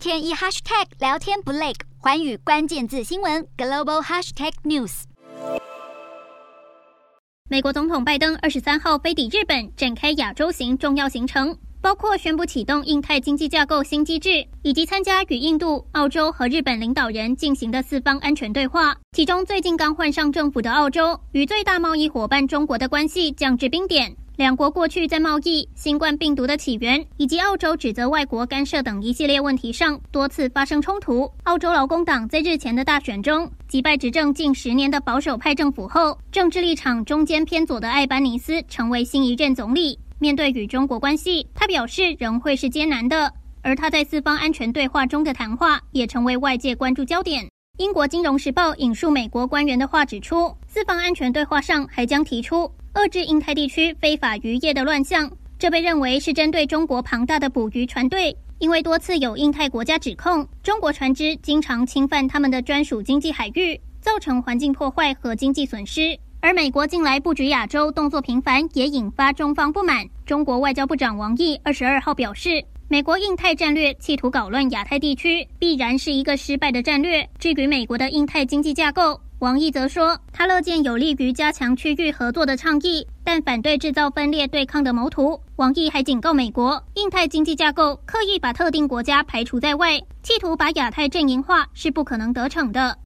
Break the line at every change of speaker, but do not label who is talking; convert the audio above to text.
天一 hashtag 聊天不累，寰宇关键字新闻 global hashtag news。
美国总统拜登二十三号飞抵日本，展开亚洲行重要行程，包括宣布启动印太经济架构新机制，以及参加与印度、澳洲和日本领导人进行的四方安全对话。其中，最近刚换上政府的澳洲，与最大贸易伙伴中国的关系降至冰点。两国过去在贸易、新冠病毒的起源以及澳洲指责外国干涉等一系列问题上多次发生冲突。澳洲劳工党在日前的大选中击败执政近十年的保守派政府后，政治立场中间偏左的艾班尼斯成为新一任总理。面对与中国关系，他表示仍会是艰难的。而他在四方安全对话中的谈话也成为外界关注焦点。英国金融时报引述美国官员的话指出，四方安全对话上还将提出。遏制印太地区非法渔业的乱象，这被认为是针对中国庞大的捕鱼船队，因为多次有印太国家指控中国船只经常侵犯他们的专属经济海域，造成环境破坏和经济损失。而美国近来布局亚洲动作频繁，也引发中方不满。中国外交部长王毅二十二号表示，美国印太战略企图搞乱亚太地区，必然是一个失败的战略。至于美国的印太经济架构，王毅则说，他乐见有利于加强区域合作的倡议，但反对制造分裂对抗的谋图。王毅还警告美国，印太经济架构刻意把特定国家排除在外，企图把亚太阵营化是不可能得逞的。